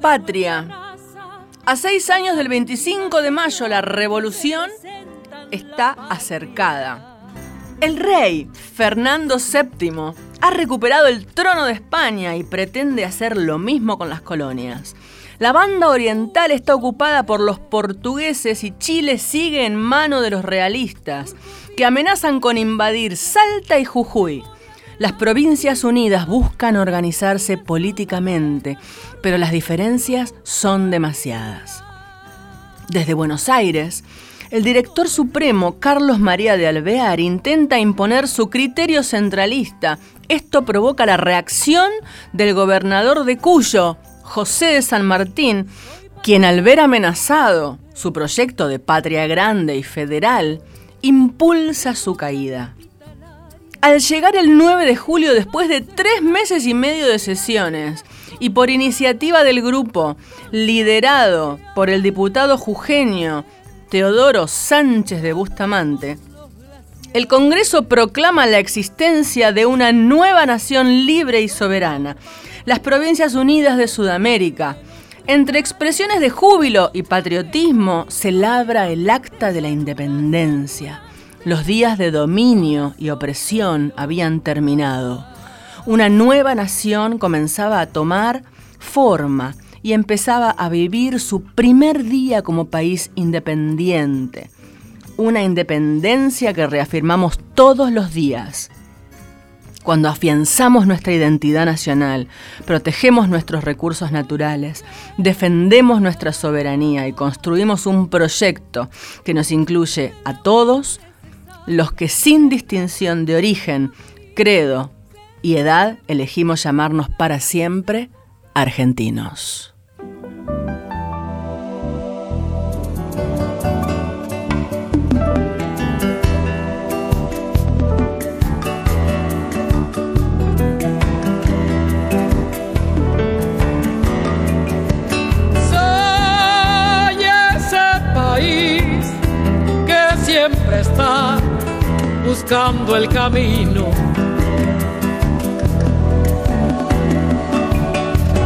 Patria. A seis años del 25 de mayo, la revolución está acercada. El rey Fernando VII ha recuperado el trono de España y pretende hacer lo mismo con las colonias. La banda oriental está ocupada por los portugueses y Chile sigue en mano de los realistas, que amenazan con invadir Salta y Jujuy. Las provincias unidas buscan organizarse políticamente, pero las diferencias son demasiadas. Desde Buenos Aires, el director supremo Carlos María de Alvear intenta imponer su criterio centralista. Esto provoca la reacción del gobernador de Cuyo, José de San Martín, quien al ver amenazado su proyecto de patria grande y federal, impulsa su caída. Al llegar el 9 de julio, después de tres meses y medio de sesiones, y por iniciativa del grupo, liderado por el diputado jujeño Teodoro Sánchez de Bustamante, el Congreso proclama la existencia de una nueva nación libre y soberana, las Provincias Unidas de Sudamérica. Entre expresiones de júbilo y patriotismo se labra el acta de la independencia. Los días de dominio y opresión habían terminado. Una nueva nación comenzaba a tomar forma y empezaba a vivir su primer día como país independiente. Una independencia que reafirmamos todos los días. Cuando afianzamos nuestra identidad nacional, protegemos nuestros recursos naturales, defendemos nuestra soberanía y construimos un proyecto que nos incluye a todos, los que sin distinción de origen, credo y edad elegimos llamarnos para siempre argentinos. Soy ese país que siempre está buscando el camino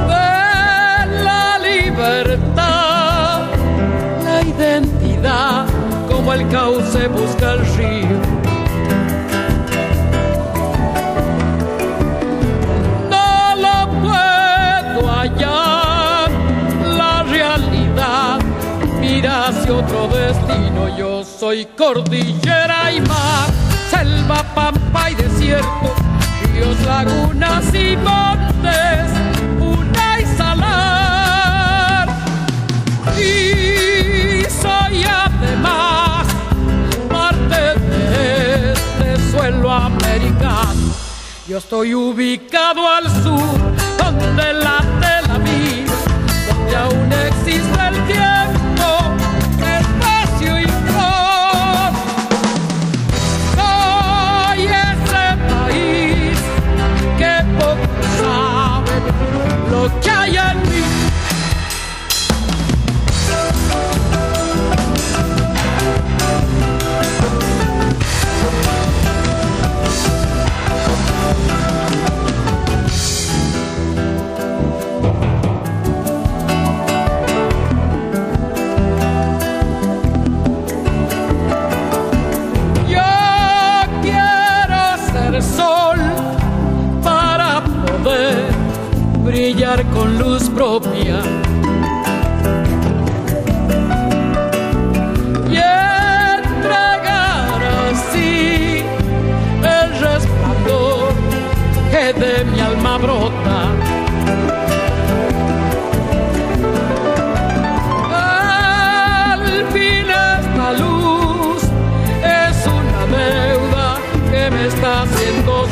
de la libertad, la identidad, como el cauce busca el río. No lo puedo hallar, la realidad mira hacia otro destino. Yo soy cordillera y mar, selva, pampa y desierto, ríos, lagunas y montes, una y salar. Y soy además parte de este suelo americano. Yo estoy ubicado al sur, donde la vida, donde aún con luz propia. Y entregar así el resplandor que de mi alma brota. Al fin esta luz es una deuda que me está haciendo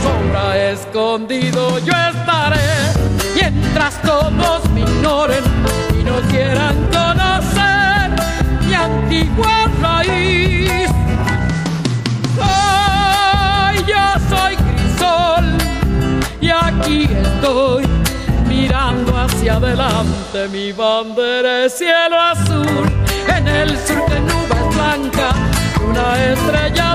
escondido yo adelante mi bandera es cielo azul. En el sur de nubes blancas una estrella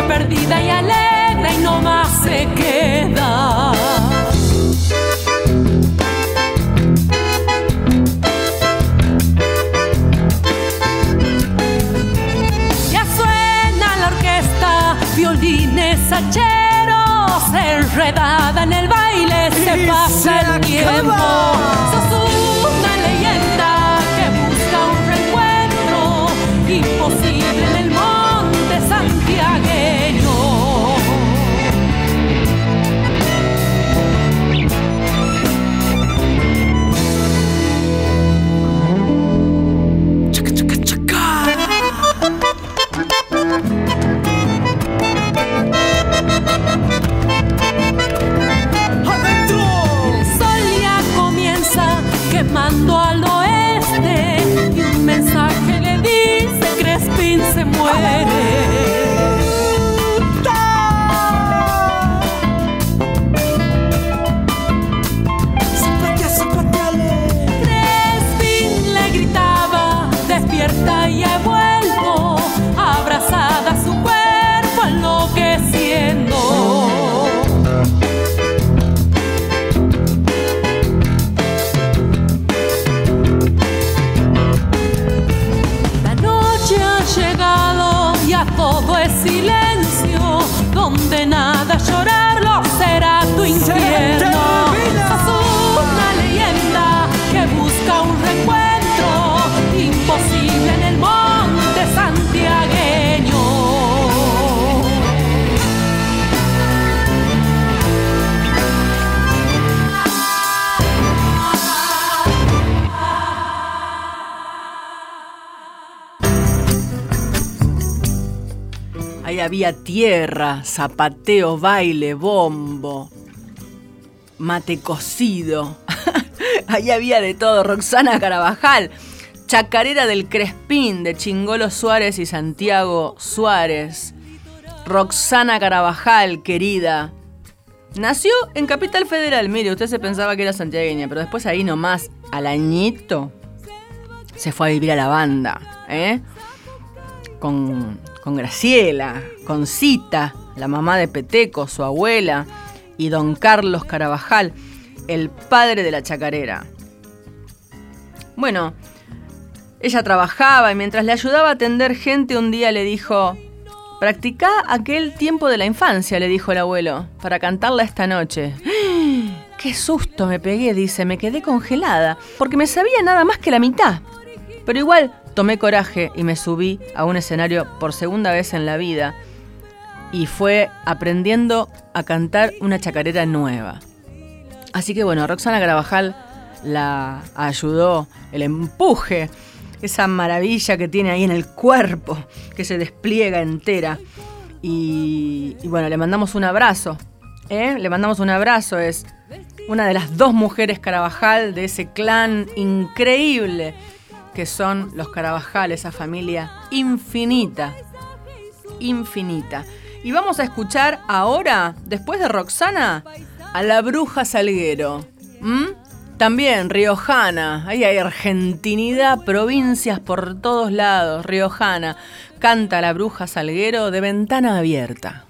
Perdida y alegre y no más se queda. Ya suena la orquesta, violines hacheros, enredada en el baile se Y pasa se el tiempo. Había tierra, zapateo, baile, bombo, mate cocido. Ahí había de todo. Roxana Carabajal, chacarera del Crespín de Chingolo Suárez y Santiago Suárez. Roxana Carabajal, querida. Nació en Capital Federal. Mire, usted se pensaba que era santiagueña, pero después ahí nomás, al añito, se fue a vivir a la banda, ¿eh? con, con Graciela, con Cita, la mamá de Peteco, su abuela, y don Carlos Carabajal, el padre de la chacarera. Bueno, ella trabajaba y mientras le ayudaba a atender gente un día le dijo, practicá aquel tiempo de la infancia, le dijo el abuelo, para cantarla esta noche. Qué susto me pegué, dice, me quedé congelada, porque me sabía nada más que la mitad. Pero igual tomé coraje y me subí a un escenario por segunda vez en la vida y fue aprendiendo a cantar una chacarera nueva. Así que bueno, Roxana Carabajal la ayudó, el empuje, esa maravilla que tiene ahí en el cuerpo, que se despliega entera. Y, bueno, le mandamos un abrazo. ¿eh? Le mandamos un abrazo, es una de las dos mujeres Carabajal de ese clan increíble que son los Carabajal, esa familia infinita, infinita. Y vamos a escuchar ahora, después de Roxana, a la bruja Salguero. También riojana, ahí hay argentinidad, provincias por todos lados, riojana. Canta la bruja Salguero de ventana abierta.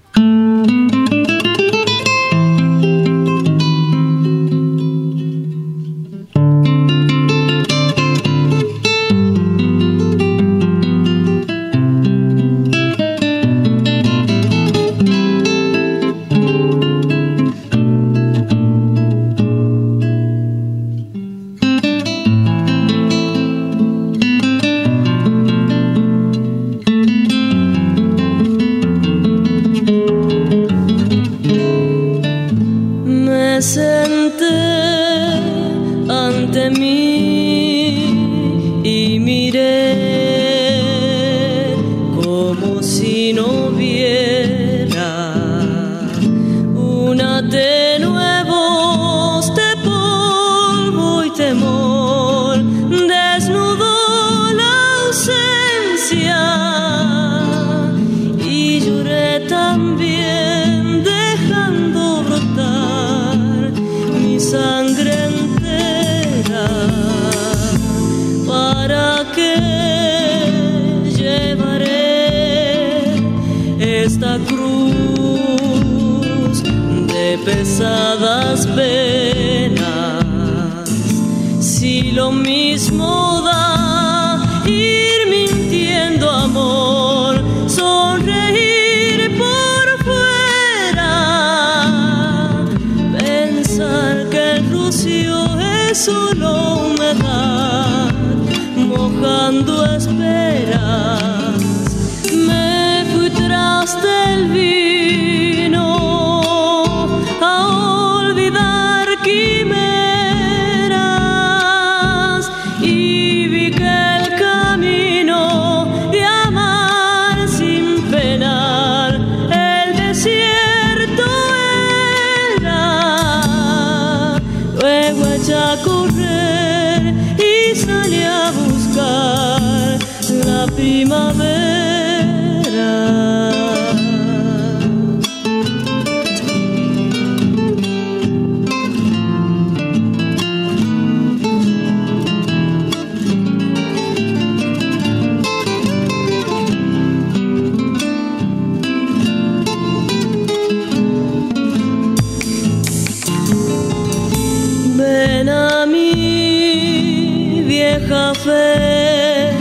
café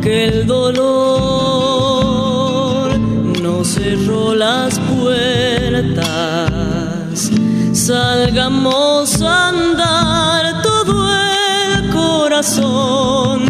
que el dolor no cerró las puertas. Salgamos a andar todo el corazón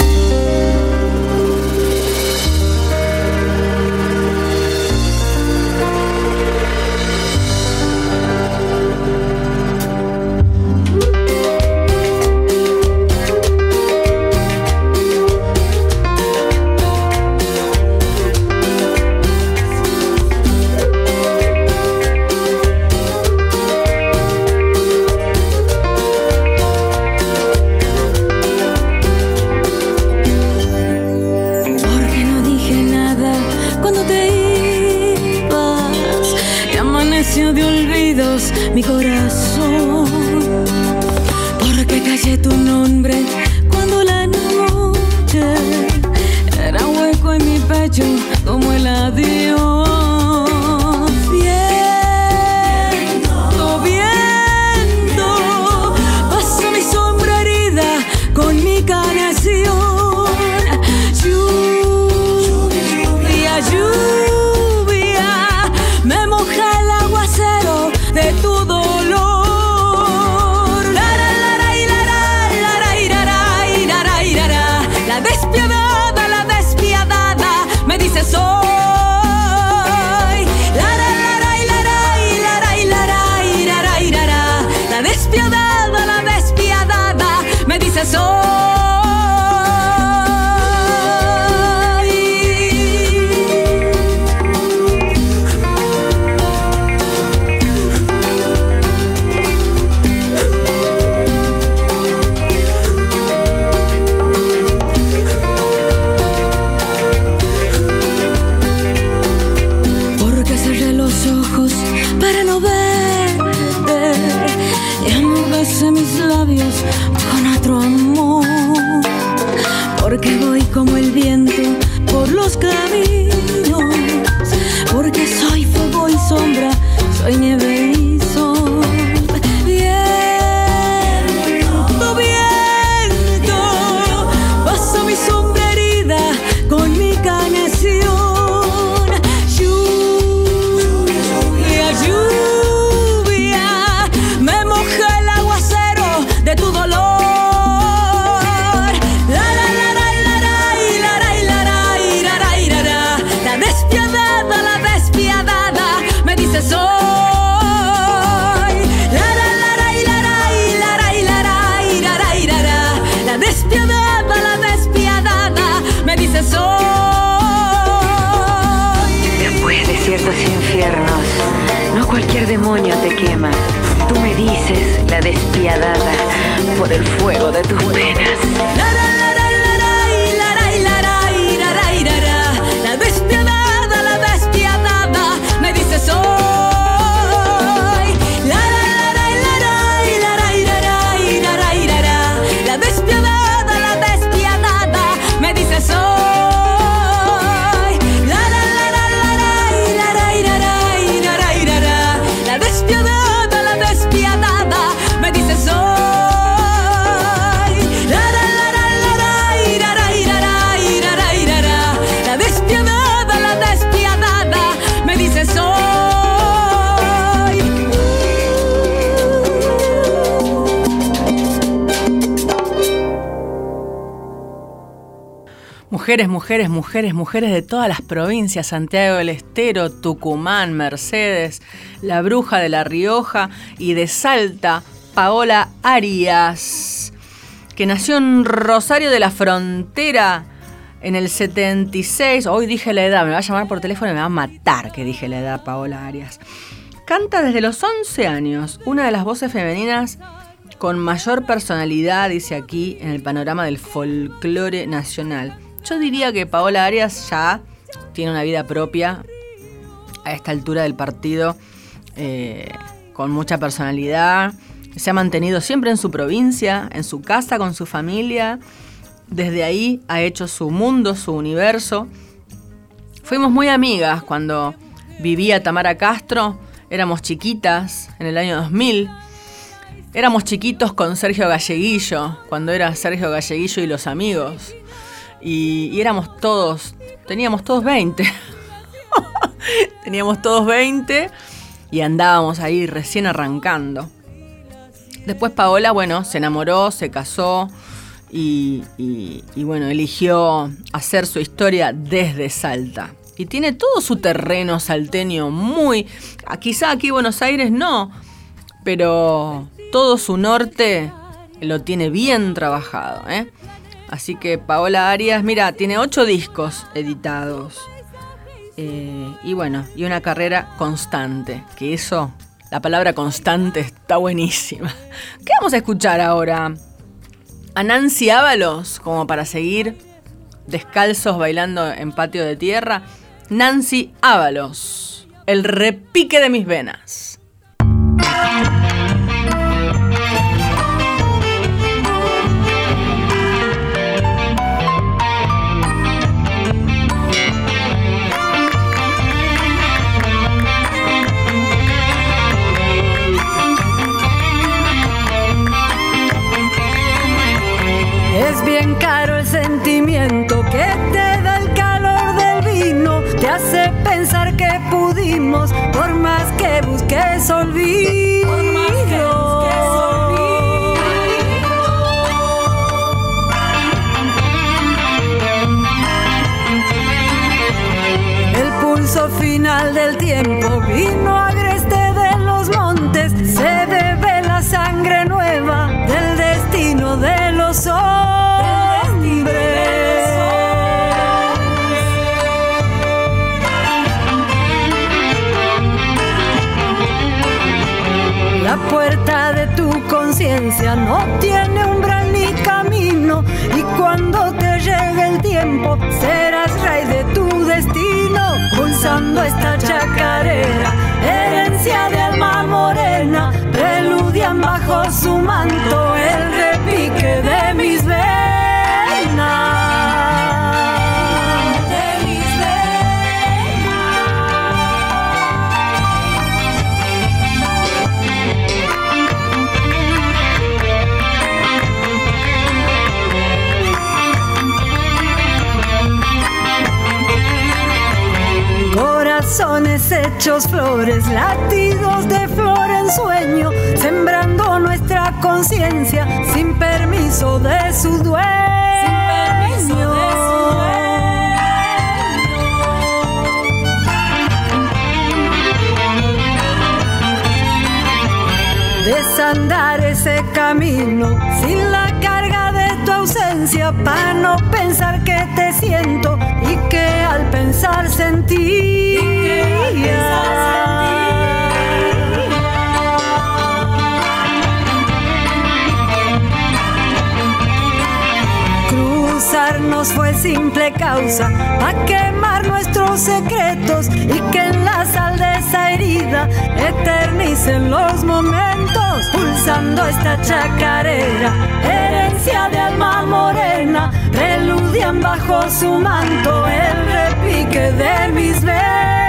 Dices, la despiadada, por el fuego de tus penas. Mujeres, mujeres, mujeres, mujeres de todas las provincias, Santiago del Estero, Tucumán, Mercedes, La Bruja de La Rioja y de Salta, Paola Arias, que nació en Rosario de la Frontera en el 76. Hoy dije la edad, me va a llamar por teléfono y me va a matar que dije la edad, Paola Arias. Canta desde los 11 años, una de las voces femeninas con mayor personalidad, dice aquí, en el panorama del folclore nacional. Yo diría que Paola Arias ya tiene una vida propia a esta altura del partido, eh, con mucha personalidad. Se ha mantenido siempre en su provincia, en su casa, con su familia. Desde ahí ha hecho su mundo, su universo. Fuimos muy amigas cuando vivía Tamara Castro. Éramos chiquitas en el año 2000. Éramos chiquitos con Sergio Galleguillo, cuando era Sergio Galleguillo y los amigos. Y, y éramos todos, teníamos todos 20. teníamos todos 20 y andábamos ahí recién arrancando. Después Paola, bueno, se enamoró, se casó y, y- y, bueno, eligió hacer su historia desde Salta. Y tiene todo su terreno salteño muy... ah, Quizá aquí en Buenos Aires no, pero todo su norte lo tiene bien trabajado. ¿eh? Así que Paola Arias, mira, tiene ocho discos editados. Eh, y bueno, y una carrera constante, que eso, la palabra constante está buenísima. ¿Qué vamos a escuchar ahora? A Nancy Ábalos, como para seguir descalzos bailando en patio de tierra. Nancy Ábalos, el repique de mis venas. Pudimos, por más que busques olvido. Por más que busques El pulso final del tiempo vino agreste no tiene umbral ni camino. Y cuando te llegue el tiempo serás rey de tu destino pulsando esta chacarera herencia de alma morena preludian bajo su manto el repique de Corazones hechos flores, latidos de flor en sueño, sembrando nuestra conciencia sin permiso de su dueño. Desandar ese camino sin la carga de ausencia para no pensar que te siento y que al pensar sentí. Cruzarnos fue simple causa para quemar nuestros secretos y que en la sal de esa herida eternicen los momentos, pulsando esta chacarera, herencia de alma morena, preludian bajo su manto el repique de mis venas.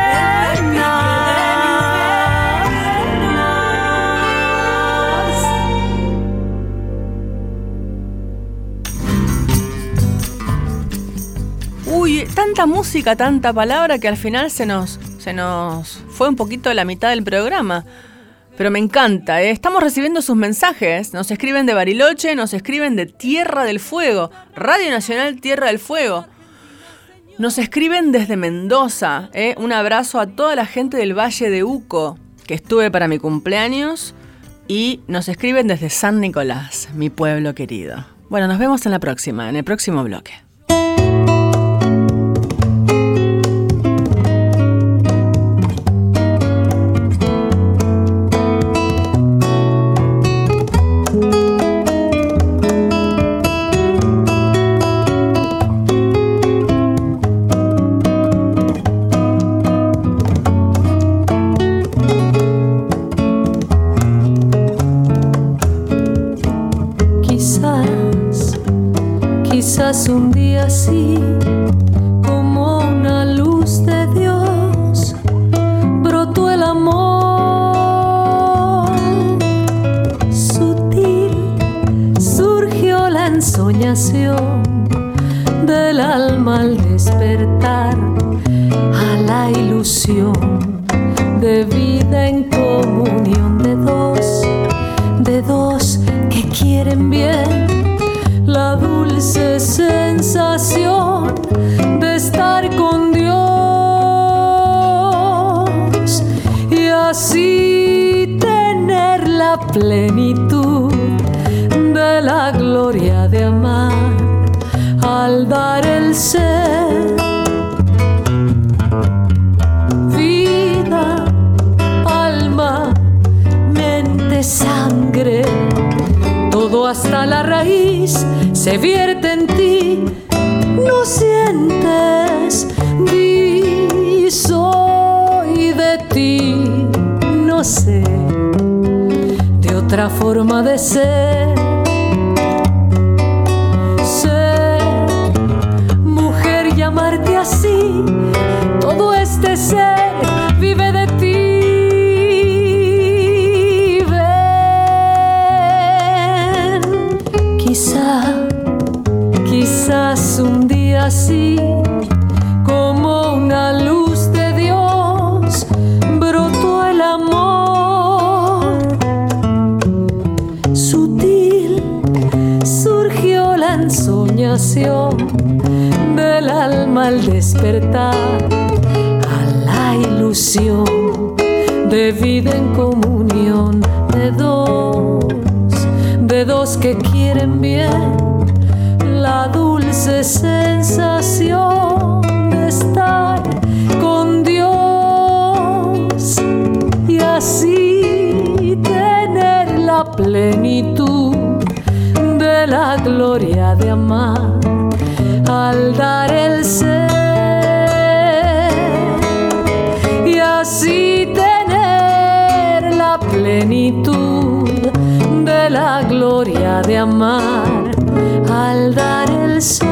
Uy, tanta música, tanta palabra que al final se nos, se nos fue un poquito la mitad del programa. Pero me encanta, ¿eh? estamos recibiendo sus mensajes. Nos escriben de Bariloche, nos escriben de Tierra del Fuego, Radio Nacional Tierra del Fuego. Nos escriben desde Mendoza. ¿eh? Un abrazo a toda la gente del Valle de Uco, que estuve para mi cumpleaños. Y nos escriben desde San Nicolás, mi pueblo querido. Bueno, nos vemos en la próxima, en el próximo bloque. Quizás un día sí, como una luz de Dios, brotó el amor. Sutil surgió la ensoñación del alma al despertar a la ilusión forma de ser. Mujer, llamarte así, todo este ser vive de ti. Ven, quizá Quizás un día así, como una del alma al despertar a la ilusión de vida en comunión de dos, de dos que quieren bien la dulce sensación de estar con Dios y así tener la plenitud de la gloria de amar al dar el ser y así tener la plenitud de la gloria de amar al dar el ser.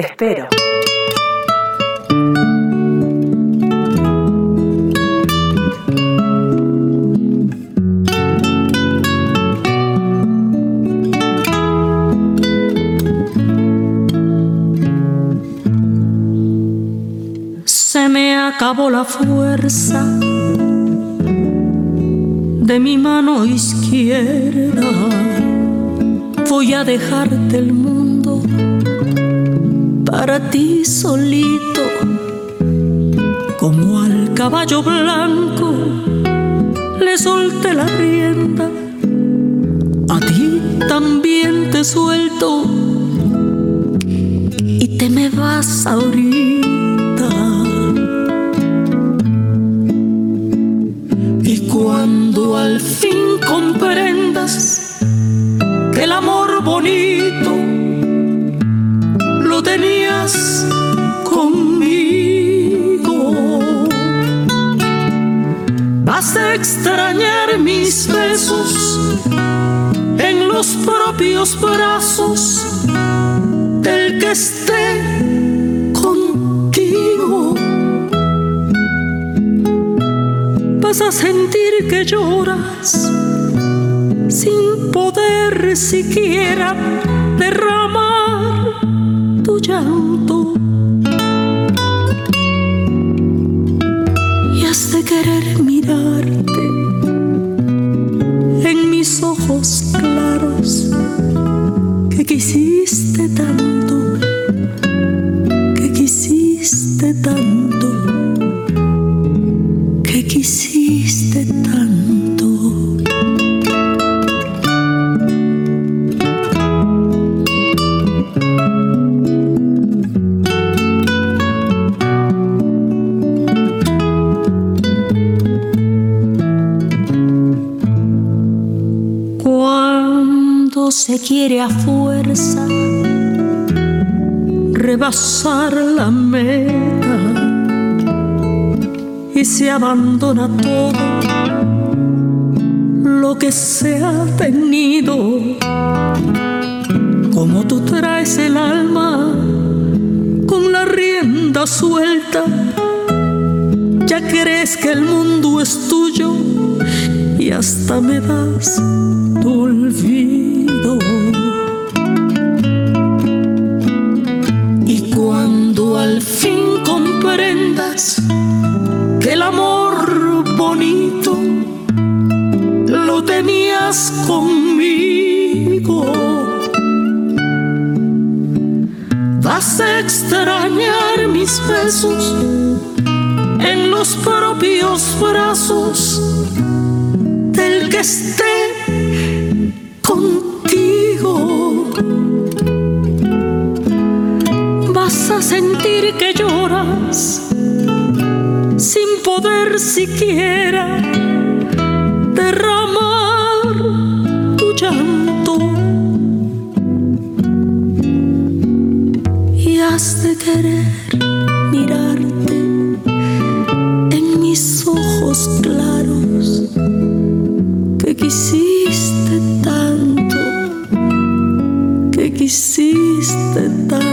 Espero. Se me acabó la fuerza de mi mano izquierda. Voy a dejarte el mundo para ti solito, como al caballo blanco le solté la rienda. A ti también te suelto y te me vas ahorita. Y cuando al fin comprendas que el amor bonito vas a extrañar mis besos en los propios brazos del que esté contigo. Vas a sentir que lloras sin poder siquiera derramar tu llanto. Querer quiere a fuerza rebasar la meta y se abandona todo lo que se ha tenido. Como tú traes el alma con la rienda suelta, ya crees que el mundo es tuyo y hasta me das tu olvido. que el amor bonito lo tenías conmigo. Vas a extrañar mis besos en los propios brazos del que esté contigo. Vas a sentir que lloras sin poder siquiera derramar tu llanto. Y has de querer mirarte en mis ojos claros que quisiste tanto, que quisiste tanto,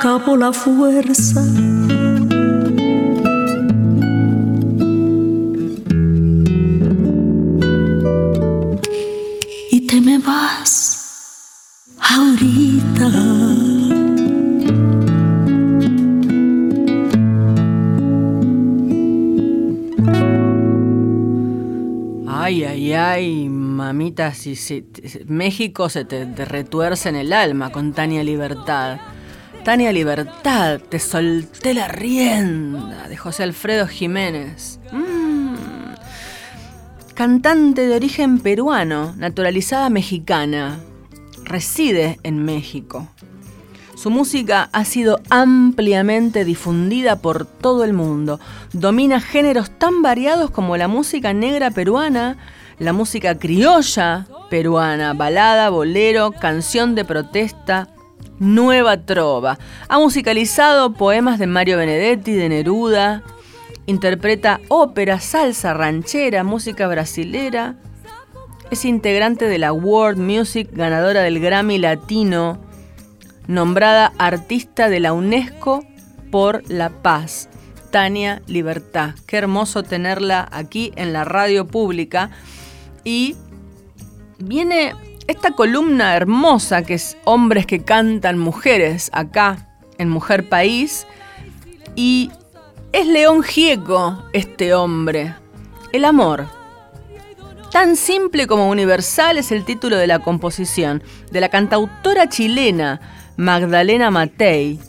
acabó la fuerza. Y te me vas ahorita. Ay, ay, ay, mamita, si, si- México se te, te retuerce en el alma con Tania Libertad. Libertad, te solté la rienda, de José Alfredo Jiménez. Mm. Cantante de origen peruano, naturalizada mexicana, reside en México. Su música ha sido ampliamente difundida por todo el mundo. Domina géneros tan variados como la música negra peruana, la música criolla peruana, balada, bolero, canción de protesta, nueva trova. Ha musicalizado poemas de Mario Benedetti, de Neruda, interpreta ópera, salsa, ranchera, música brasilera. Es integrante de la World Music, ganadora del Grammy Latino nombrada artista de la UNESCO por la paz. Tania Libertad. Qué hermoso tenerla aquí en la radio pública. Y viene esta columna hermosa que es Hombres que cantan mujeres acá en Mujer País. Y es León Gieco este hombre. El amor. Tan simple como universal es el título de la composición de la cantautora chilena Magdalena Matei,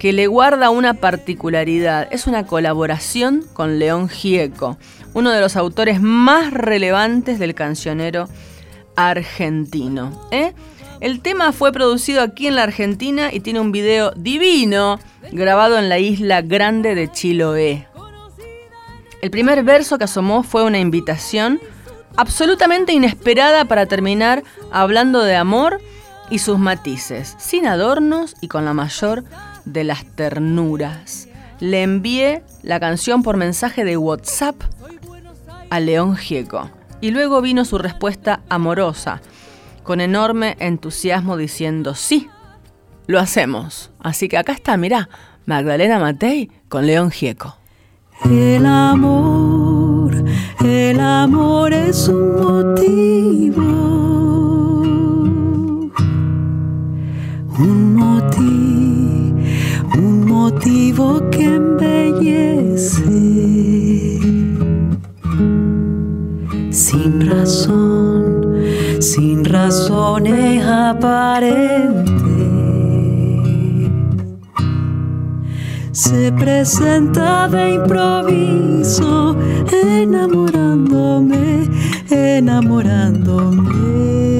que le guarda una particularidad. Es una colaboración con León Gieco, uno de los autores más relevantes del cancionero argentino. ¿eh? El tema fue producido aquí en la Argentina y tiene un video divino grabado en la isla grande de Chiloé. El primer verso que asomó fue una invitación absolutamente inesperada para terminar hablando de amor y sus matices, sin adornos y con la mayor de las ternuras. Le envié la canción por mensaje de WhatsApp a León Gieco y luego vino su respuesta amorosa, con enorme entusiasmo diciendo sí, lo hacemos. Así que acá está, mirá, Magdalena Matei con León Gieco. El amor, el amor es un motivo, un motivo, un motivo que embellece. Sin razón, sin razones aparentes se presenta de improviso, enamorándome, enamorándome.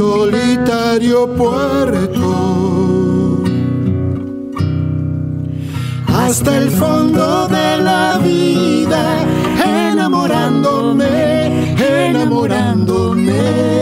Solitario puerto hasta el fondo de la vida, enamorándome, enamorándome.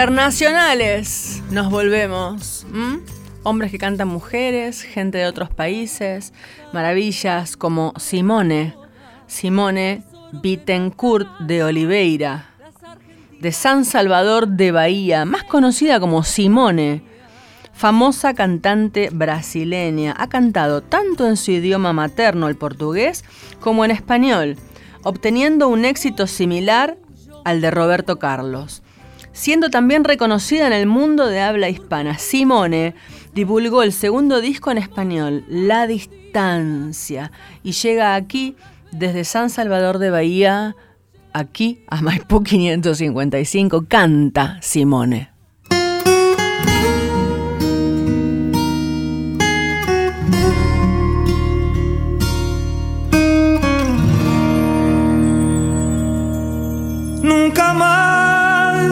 Internacionales, nos volvemos. Hombres que cantan mujeres, gente de otros países, maravillas como Simone, Simone Bittencourt de Oliveira, de San Salvador de Bahía, más conocida como Simone, famosa cantante brasileña. Ha cantado tanto en su idioma materno, el portugués, como en español, obteniendo un éxito similar al de Roberto Carlos siendo también reconocida en el mundo de habla hispana. Simone divulgó el segundo disco en español, La Distancia, y llega aquí desde San Salvador de Bahía, aquí a Maipú 555, canta Simone.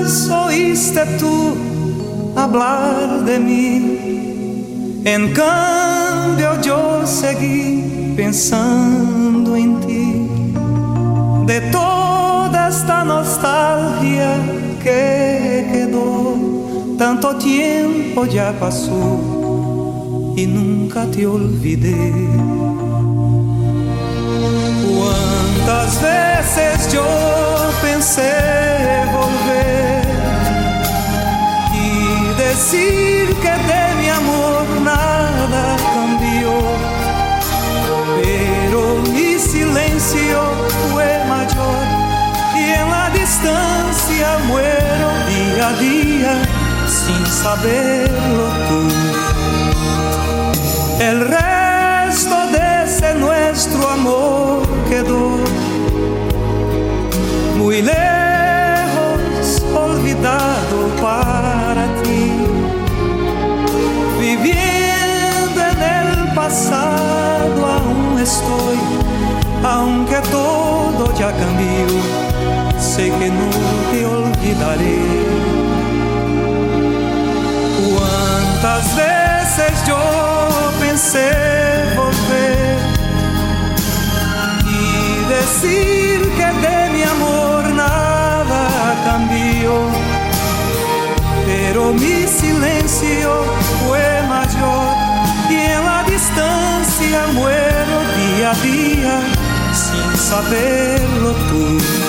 Más oíste tú hablar de mí. En cambio yo seguí pensando en ti. De toda esta nostalgia que quedó, tanto tiempo ya pasó y nunca te olvidé. Cuántas veces yo pensé volver decir que de mi amor nada cambió, pero mi silencio fue mayor y en la distancia muero día a día sin saberlo tú. El resto de ese nuestro amor quedó muy lejos, estoy, aunque todo ya cambió, sé que no te olvidaré. Cuántas veces yo pensé volver y decir que de mi amor nada cambió, pero mi silencio fue mayor distancia muero a día sin saberlo tú.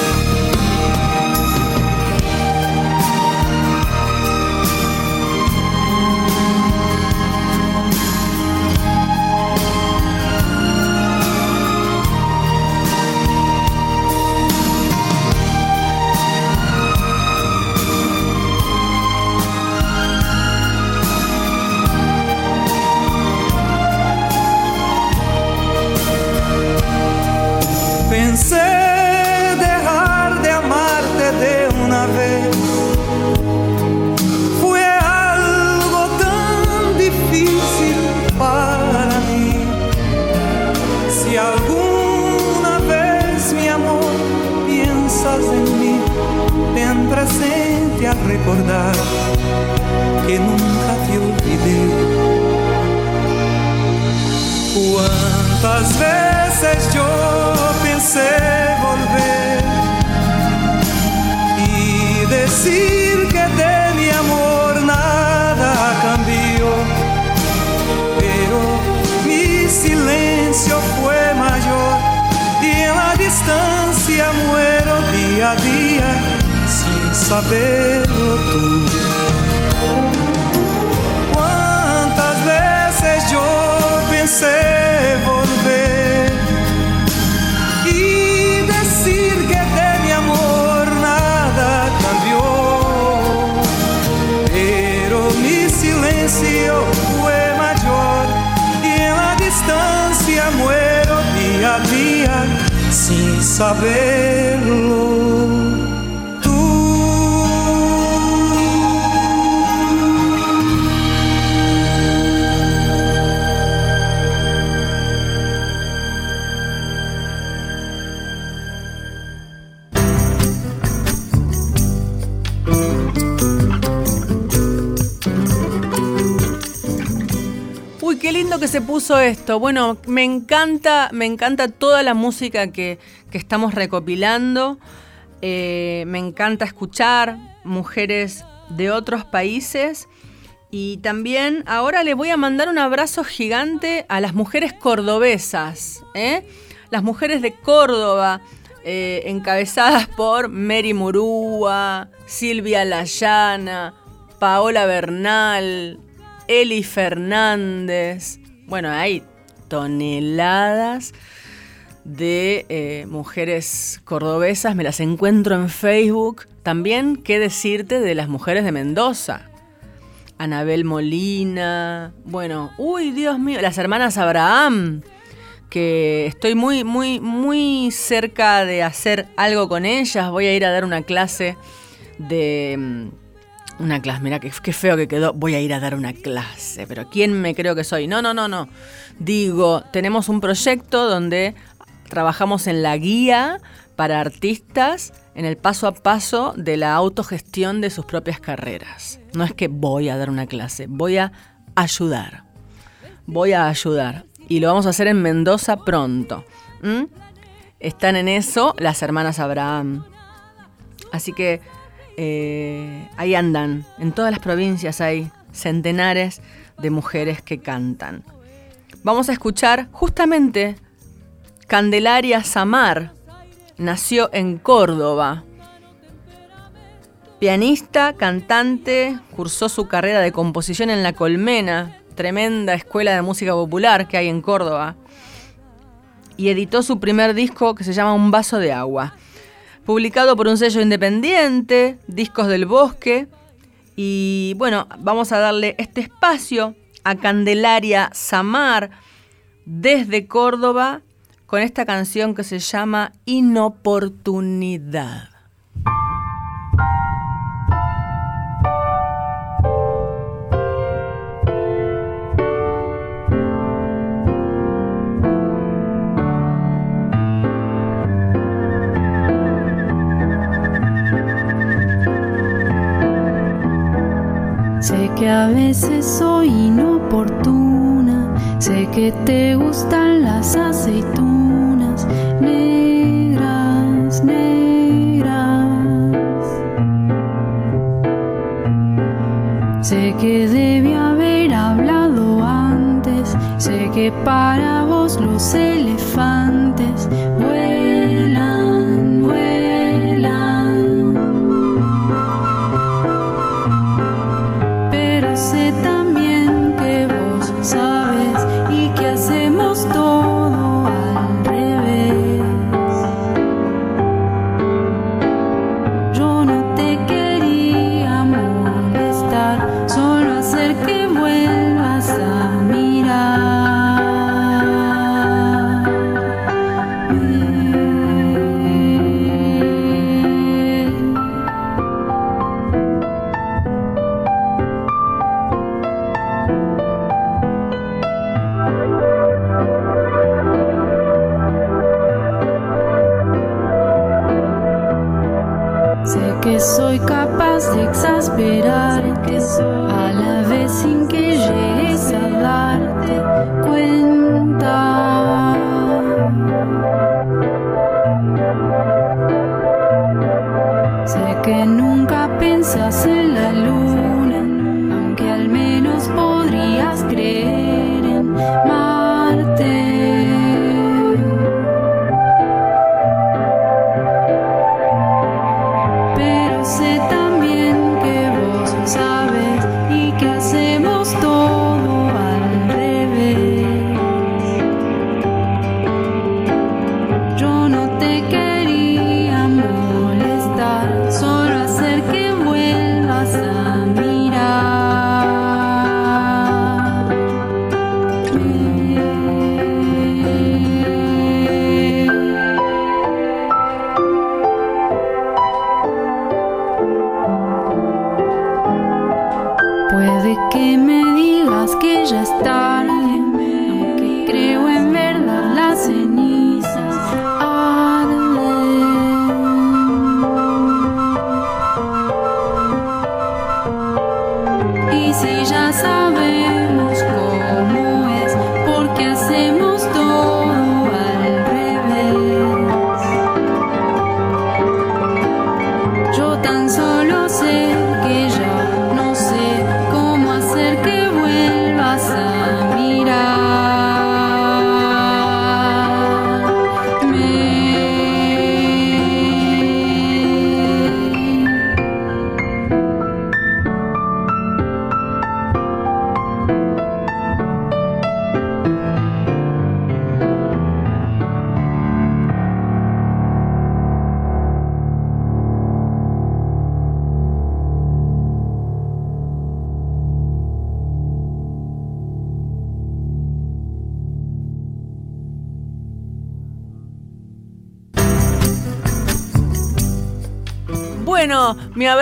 dia a dia sem saber o tu. Quantas vezes eu pensei volver e dizer que de meu amor nada cambiou, pero mi silêncio foi maior e na distância muero dia a dia sem saberlo. Se puso esto. Bueno, me encanta, me encanta toda la música que, estamos recopilando. Eh, me encanta escuchar mujeres de otros países. Y también ahora le voy a mandar un abrazo gigante a las mujeres cordobesas. ¿eh? Las mujeres de Córdoba, eh, encabezadas por Mary Murúa, Silvia Layana, Paola Bernal, Eli Fernández. Bueno, hay toneladas de eh, mujeres cordobesas, me las encuentro en Facebook. También, ¿qué decirte de las mujeres de Mendoza? Anabel Molina, bueno, uy, Dios mío, las hermanas Abraham, que estoy muy, muy, muy cerca de hacer algo con ellas. Voy a ir a dar una clase de mm, una clase, mira qué, feo que quedó. Voy a ir a dar una clase, pero ¿quién me creo que soy? No, no, no, no. Digo, tenemos un proyecto donde trabajamos en la guía para artistas en el paso a paso de la autogestión de sus propias carreras. No es que voy a dar una clase, voy a ayudar. Voy a ayudar. Y lo vamos a hacer en Mendoza pronto. Están en eso las hermanas Abraham. Así que eh, ahí andan, en todas las provincias hay centenares de mujeres que cantan. Vamos a escuchar justamente Candelaria Samar, nació en Córdoba. Pianista, cantante, cursó su carrera de composición en La Colmena, tremenda escuela de música popular que hay en Córdoba, y editó su primer disco que se llama Un vaso de agua publicado por un sello independiente, Discos del Bosque. Y bueno, vamos a darle este espacio a Candelaria Samar desde Córdoba con esta canción que se llama Inoportunidad. Que a veces soy inoportuna, sé que te gustan las aceitunas negras, negras. Sé que debí haber hablado antes, sé que para vos los elefantes que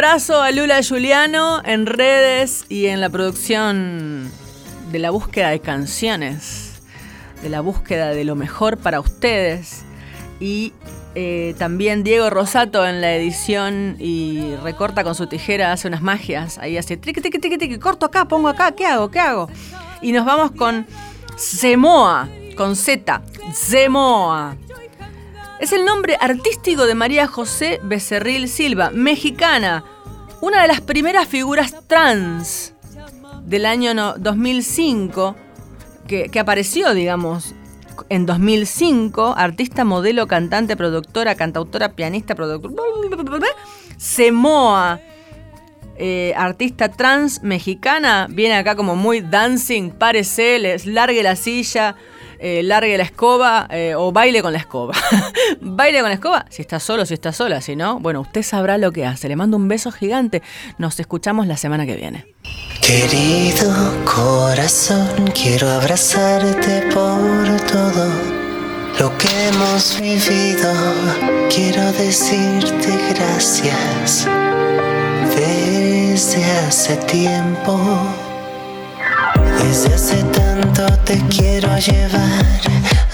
abrazo a Lula Giuliano en redes y en la producción de la búsqueda de canciones, de la búsqueda de lo mejor para ustedes. Y eh, también Diego Rosato en la edición y recorta con su tijera, hace unas magias. Ahí hace triqui, triqui, triqui, triqui, corto acá, pongo acá, ¿qué hago? ¿Qué hago? Y nos vamos con Zemoa, con Z, Zemoa. Es el nombre artístico de María José Becerril Silva, mexicana, una de las primeras figuras trans del año no- 2005, que, que apareció, digamos, en 2005, artista, modelo, cantante, productora, cantautora, pianista, productora, Semoa, eh, artista trans mexicana, viene acá como muy dancing, párese, les largue la silla, eh, largue la escoba eh, o baile con la escoba. baile con la escoba, si está solo, si está sola, si no, bueno, usted sabrá lo que hace. Le mando un beso gigante. Nos escuchamos la semana que viene. Querido corazón, quiero abrazarte por todo lo que hemos vivido. Quiero decirte gracias desde hace tiempo. Desde hace tanto te quiero llevar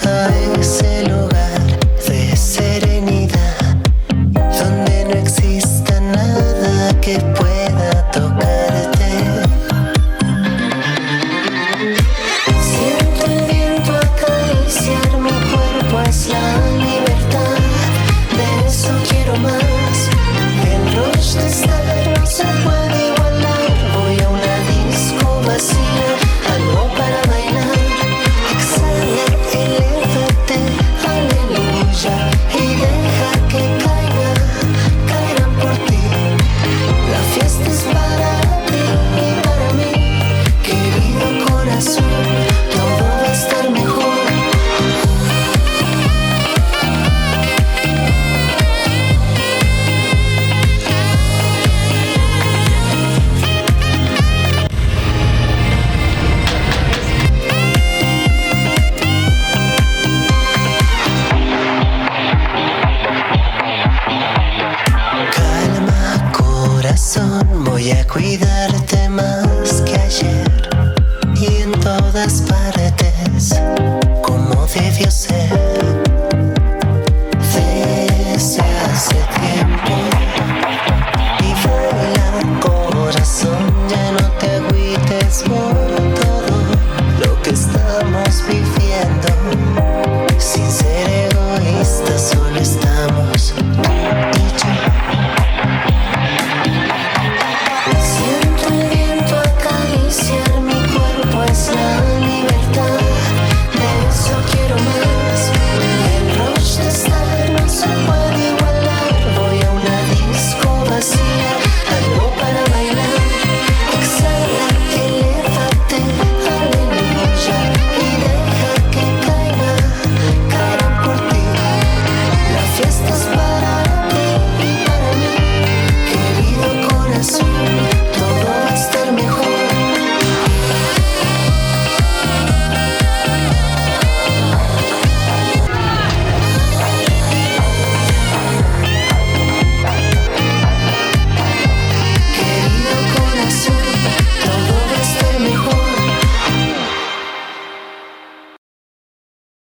a ese lugar de serenidad donde no exista nada que pueda